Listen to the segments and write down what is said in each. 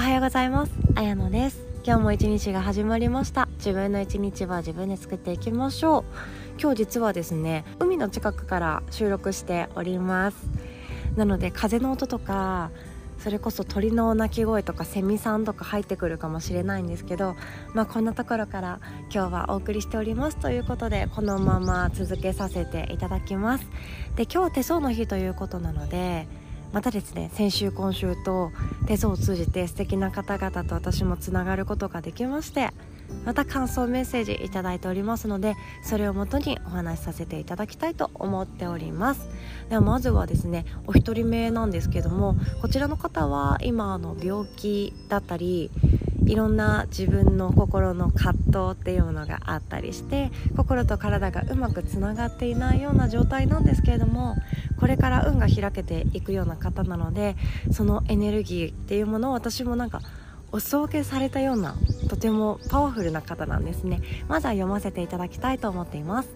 おはようございます。あやのです。今日も一日が始まりました。自分の一日は自分で作っていきましょう。今日実はですね海の近くから収録しております。なので風の音とかそれこそ鳥の鳴き声とかセミさんとか入ってくるかもしれないんですけどまあこんなところから今日はお送りしております。ということでこのまま続けさせていただきます。で今日手相の日ということなのでまたですね先週今週と手相を通じて素敵な方々と私もつながることができましてまた感想メッセージいただいておりますのでそれをもとにお話しさせていただきたいと思っております。ではまずはですねお一人目なんですけどもこちらの方は今の病気だったりいろんな自分の心の葛藤っていうのがあったりして心と体がうまくつながっていないような状態なんですけれどもこれから運が開けていくような方なのでそのエネルギーっていうものを私もなんかお裾分けされたようなとてもパワフルな方なんですね。まずは読ませていただきたいと思っています。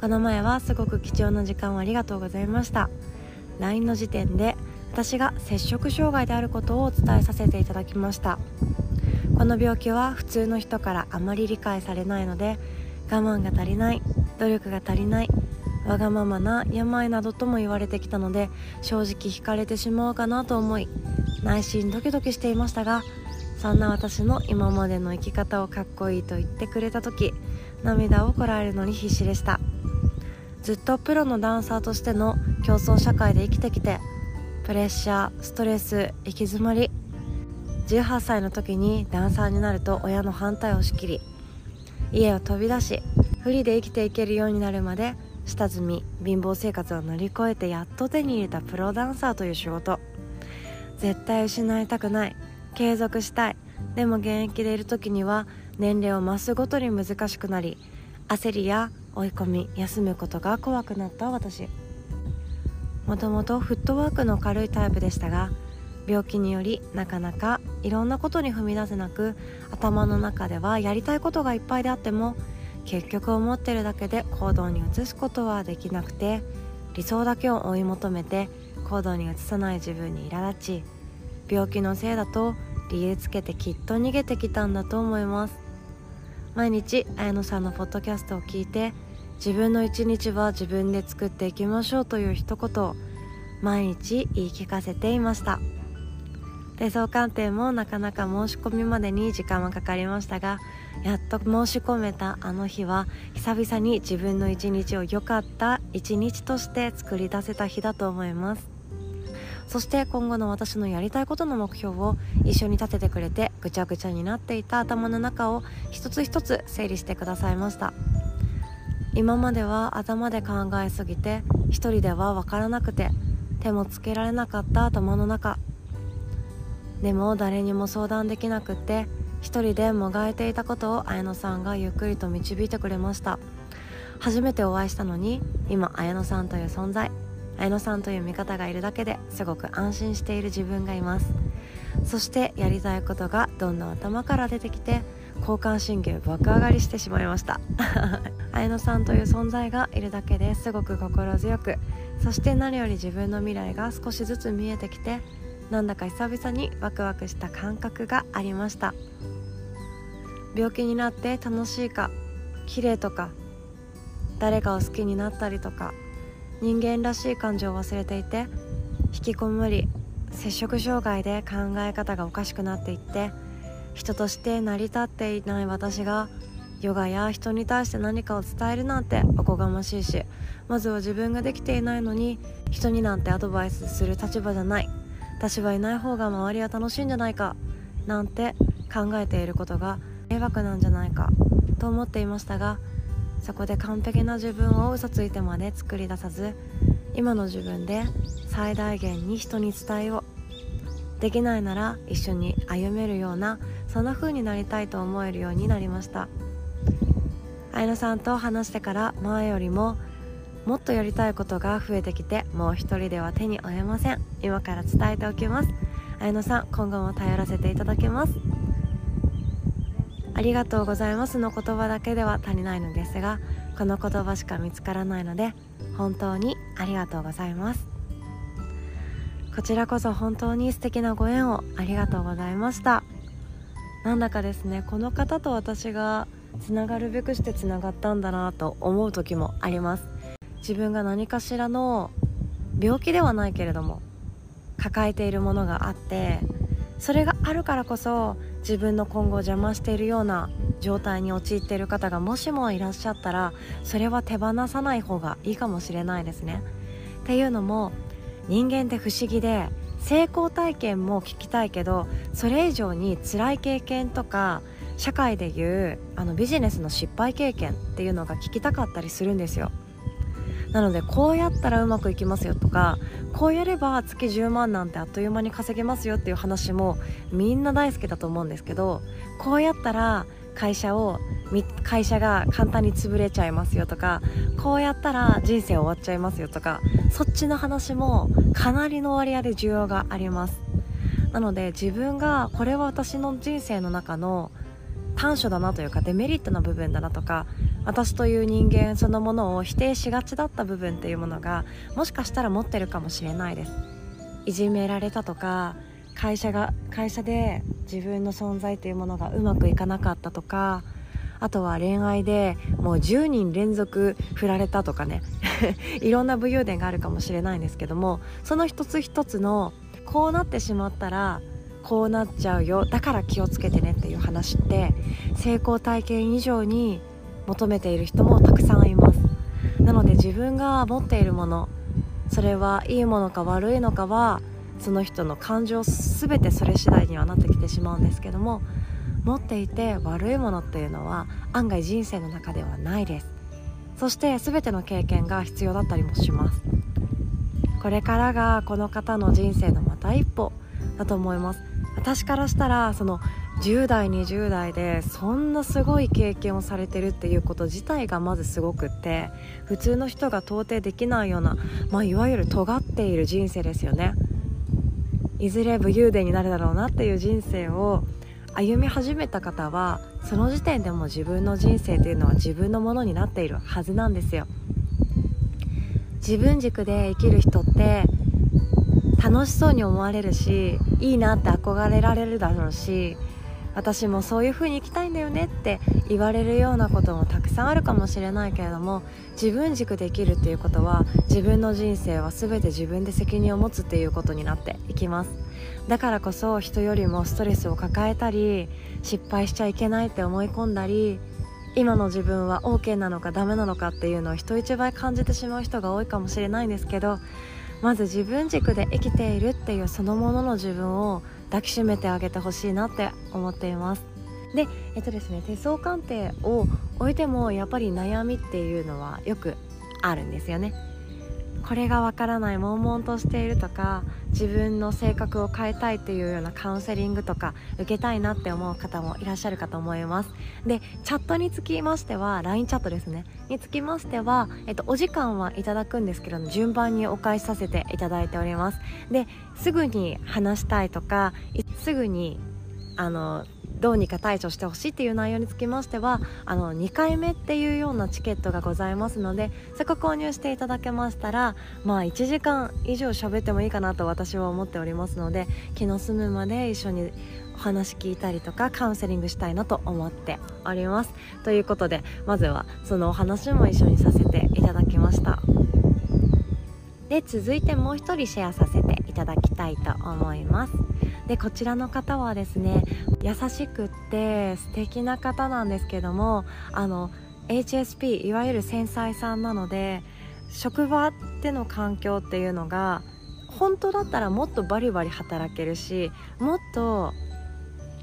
この前はすごく貴重な時間をありがとうございました。LINE の時点で私が摂食障害であることをお伝えさせていただきました。この病気は普通の人からあまり理解されないので我慢が足りない努力が足りないわがままな病などとも言われてきたので正直惹かれてしまうかなと思い内心ドキドキしていましたがそんな私の今までの生き方をかっこいいと言ってくれた時涙をこらえるのに必死でした。ずっとプロのダンサーとしての競争社会で生きてきてプレッシャーストレス行き詰まり。18歳の時にダンサーになると親の反対を押しきり家を飛び出しフリーで生きていけるようになるまで下積み貧乏生活を乗り越えてやっと手に入れたプロダンサーという仕事。絶対失いたくない継続したいでも現役でいる時には年齢を増すごとに難しくなり焦りや追い込み休むことが怖くなった私。もともとフットワークの軽いタイプでしたが病気によりなかなかいろんなことに踏み出せなく頭の中ではやりたいことがいっぱいであっても結局思ってるだけで行動に移すことはできなくて理想だけを追い求めて行動に移さない自分に苛立ち病気のせいだと理由つけてきっと逃げてきたんだと思います。毎日綾乃さんのポッドキャストを聞いて自分の一日は自分で作っていきましょうという一言を毎日言い聞かせていました。手相鑑定もなかなか申し込みまでに時間はかかりましたがやっと申し込めたあの日は久々に自分の一日を良かった一日として作り出せた日だと思います。そして今後の私のやりたいことの目標を一緒に立ててくれてぐちゃぐちゃになっていた頭の中を一つ一つ整理してくださいました。今までは頭で考えすぎて一人では分からなくて手もつけられなかった頭の中。でも誰にも相談できなくって一人でもがいていたことを綾乃さんがゆっくりと導いてくれました。初めてお会いしたのに今綾乃さんという存在。綾乃さんという味方がいるだけですごく安心している自分がいます。そしてやりたいことがどんどん頭から出てきて交感神経爆上がりしてしまいました。綾乃さんという存在がいるだけですごく心強くそして何より自分の未来が少しずつ見えてきてなんだか久々にワクワクした感覚がありました。病気になって楽しいか綺麗とか誰かを好きになったりとか人間らしい感情を忘れていて引きこもり摂食障害で考え方がおかしくなっていって人として成り立っていない私がヨガや人に対して何かを伝えるなんておこがましいしまずは自分ができていないのに人になんてアドバイスする立場じゃない。私はいない方が周りは楽しいんじゃないかなんて考えていることが迷惑なんじゃないかと思っていましたがそこで完璧な自分を嘘ついてまで作り出さず今の自分で最大限に人に伝えようできないなら一緒に歩めるようなそんな風になりたいと思えるようになりました。綾乃さんと話してから前よりももっとやりたいことが増えてきてもう一人では手に負えません。今から伝えておきます。綾乃さん今後も頼らせていただきます。ありがとうございます。の言葉だけでは足りないのですがこの言葉しか見つからないので本当にありがとうございます。こちらこそ本当に素敵なご縁をありがとうございましたなんだかですねこの方と私がつながるべくしてつながったんだなと思う時もあります自分が何かしらの病気ではないけれども抱えているものがあってそれがあるからこそ自分の今後を邪魔しているような状態に陥っている方がもしもいらっしゃったらそれは手放さない方がいいかもしれないですね。っていうのも人間って不思議で成功体験も聞きたいけどそれ以上に辛い経験とか社会でいうあのビジネスの失敗経験っていうのが聞きたかったりするんですよ。なのでこうやったらうまくいきますよとかこうやれば月10万なんてあっという間に稼げますよっていう話もみんな大好きだと思うんですけどこうやったら会社を会社が簡単に潰れちゃいますよとかこうやったら人生終わっちゃいますよとかそっちの話もかなりの割合で需要があります。なので自分がこれは私の人生の中の短所だなというかデメリットな部分だなとか私という人間そのものを否定しがちだった部分っていうものがもしかしたら持ってるかもしれないです。いじめられたとか会社が会社で自分の存在というものがうまくいかなかったとかあとは恋愛でもう10人連続振られたとかね。いろんな武勇伝があるかもしれないんですけどもその一つ一つのこうなってしまったらこうなっちゃうよだから気をつけてねっていう話って成功体験以上に求めている人もたくさんいます。なので自分が持っているものそれはいいものか悪いのかはその人の感情全てそれ次第にはなってきてしまうんですけども持っていて悪いものっていうのは案外人生の中ではないです。そして全ての経験が必要だったりもします。これからがこの方の人生のまた一歩だと思います。私からしたらその10代20代でそんなすごい経験をされてるっていうこと自体がまずすごくって普通の人が到底できないような、まあ、いわゆる尖っている人生ですよね。いずれ武勇伝になるだろうなっていう人生を歩み始めた方はその時点でも自分の人生というのは自分のものになっているはずなんですよ。自分軸で生きる人って楽しそうに思われるしいいなって憧れられるだろうし私もそういう風に生きたいんだよねって言われるようなこともたくさんあるかもしれないけれども自分軸できるっていうことは自分の人生は全て自分で責任を持つっていうことになっていきます。だからこそ人よりもストレスを抱えたり失敗しちゃいけないって思い込んだり今の自分は OK なのかダメなのかっていうのを人一倍感じてしまう人が多いかもしれないんですけどまず自分軸で生きているっていうそのものの自分を抱きしめてあげてほしいなって思っています。でえっとですね手相鑑定を置いてもやっぱり悩みっていうのはよくあるんですよね。これがわからない悶々としているとか自分の性格を変えたいっていうようなカウンセリングとか受けたいなって思う方もいらっしゃるかと思います。でチャットにつきましては LINE チャットですね。につきましては、えっと、お時間はいただくんですけど順番にお返しさせていただいております。ですぐに話したいとかすぐにあのどうにか対処してほしいっていう内容につきましてはあの2回目っていうようなチケットがございますのでそこ購入していただけましたらまあ1時間以上喋ってもいいかなと私は思っておりますので気の済むまで一緒にお話聞いたりとかカウンセリングしたいなと思っております。ということでまずはそのお話も一緒にさせていただきました。で続いてもう一人シェアさせていただきたいと思います。でこちらの方はですね優しくって素敵な方なんですけどもあの HSP いわゆる繊細さんなので職場での環境っていうのが本当だったらもっとバリバリ働けるしもっと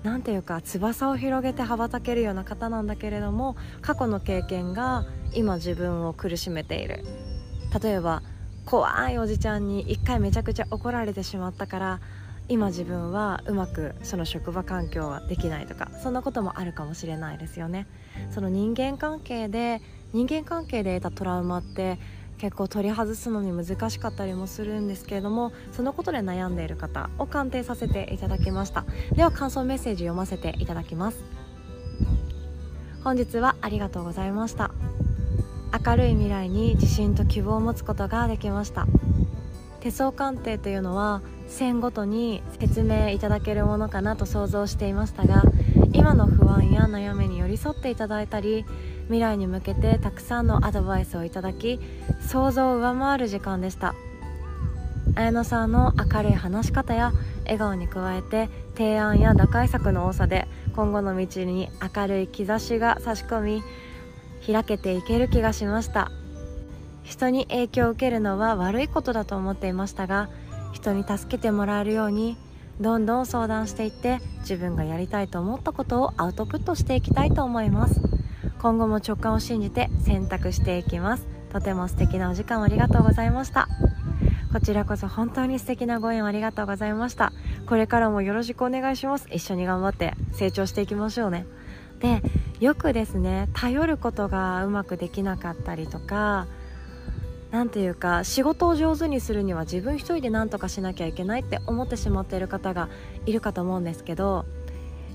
何ていうか翼を広げて羽ばたけるような方なんだけれども過去の経験が今自分を苦しめている。例えば怖いおじちゃんに一回めちゃくちゃ怒られてしまったから今自分はうまくその職場環境はできないとかそんなこともあるかもしれないですよね。その人間関係で人間関係で得たトラウマって結構取り外すのに難しかったりもするんですけれどもそのことで悩んでいる方を鑑定させていただきました。では感想メッセージ読ませていただきます。本日はありがとうございました。明るい未来に自信と希望を持つことができました。手相鑑定というのは線ごとに説明いただけるものかなと想像していましたが今の不安や悩みに寄り添っていただいたり未来に向けてたくさんのアドバイスをいただき想像を上回る時間でした。綾乃さんの明るい話し方や笑顔に加えて提案や打開策の多さで今後の道に明るい兆しが差し込み開けていける気がしました。人に影響を受けるのは悪いことだと思っていましたが人に助けてもらえるようにどんどん相談していって自分がやりたいと思ったことをアウトプットしていきたいと思います。今後も直感を信じて選択していきます。とても素敵なお時間をありがとうございました。こちらこそ本当に素敵なご縁ありがとうございました。これからもよろしくお願いします。一緒に頑張って成長していきましょうね。でよくですね頼ることがうまくできなかったりとか何ていうか仕事を上手にするには自分一人で何とかしなきゃいけないって思ってしまっている方がいるかと思うんですけど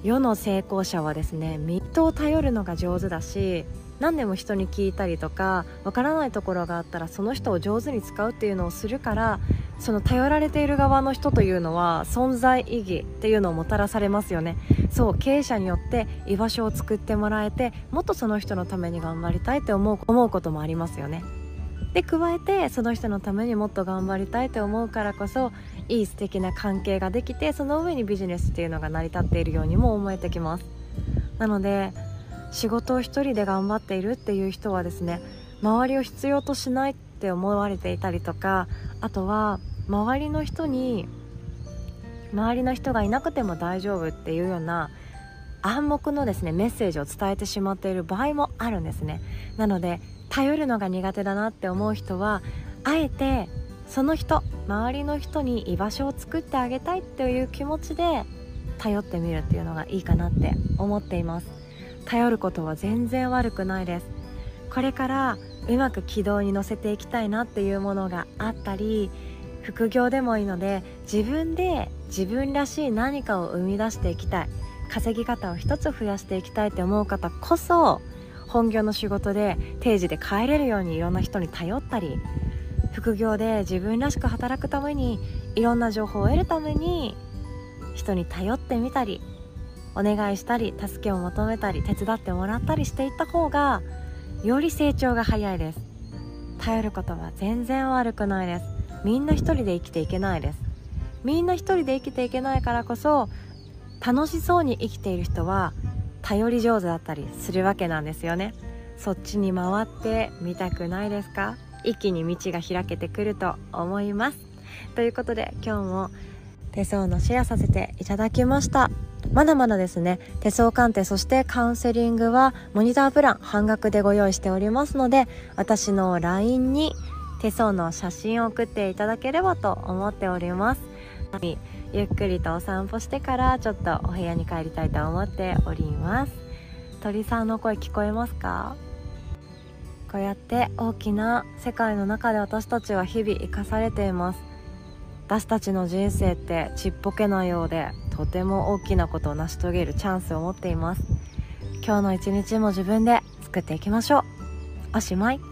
世の成功者はですね人を頼るのが上手だし何でも人に聞いたりとかわからないところがあったらその人を上手に使うっていうのをするからその頼られている側の人というのは存在意義っていうのをもたらされますよね。そう経営者によって居場所を作ってもらえてもっとその人のために頑張りたいって思う思うこともありますよね。で加えてその人のためにもっと頑張りたいと思うからこそいい素敵な関係ができてその上にビジネスっていうのが成り立っているようにも思えてきます。なので仕事を一人で頑張っているっていう人はですね周りを必要としないって思われていたりとかあとは周りの人に周りの人がいなくても大丈夫っていうような暗黙のですねメッセージを伝えてしまっている場合もあるんですね。なので頼るのが苦手だなって思う人はあえてその人周りの人に居場所を作ってあげたいっていう気持ちで頼ってみるっていうのがいいかなって思っています。頼ることは全然悪くないです。これからうまく軌道に乗せていきたいなっていうものがあったり副業でもいいので自分で自分らしい何かを生み出していきたい。稼ぎ方を一つ増やしていきたいって思う方こそ本業の仕事で定時で帰れるようにいろんな人に頼ったり副業で自分らしく働くためにいろんな情報を得るために人に頼ってみたりお願いしたり助けを求めたり手伝ってもらったりしていった方がより成長が早いです。頼ることは全然悪くないです。みんな一人で生きていけないです。みんな一人で生きていけないからこそ楽しそうに生きている人は頼り上手だったりするわけなんですよね。そっちに回ってみたくないですか？一気に道が開けてくると思います。ということで今日も手相のシェアさせていただきました。まだまだですね手相鑑定そしてカウンセリングはモニタープラン半額でご用意しておりますので私の LINE に手相の写真を送っていただければと思っております。ゆっくりとお散歩してからちょっとお部屋に帰りたいと思っております。鳥さんの声聞こえますか？こうやって大きな世界の中で私たちは日々生かされています。私たちの人生ってちっぽけなようでとても大きなことを成し遂げるチャンスを持っています。今日の一日も自分で作っていきましょう。おしまい。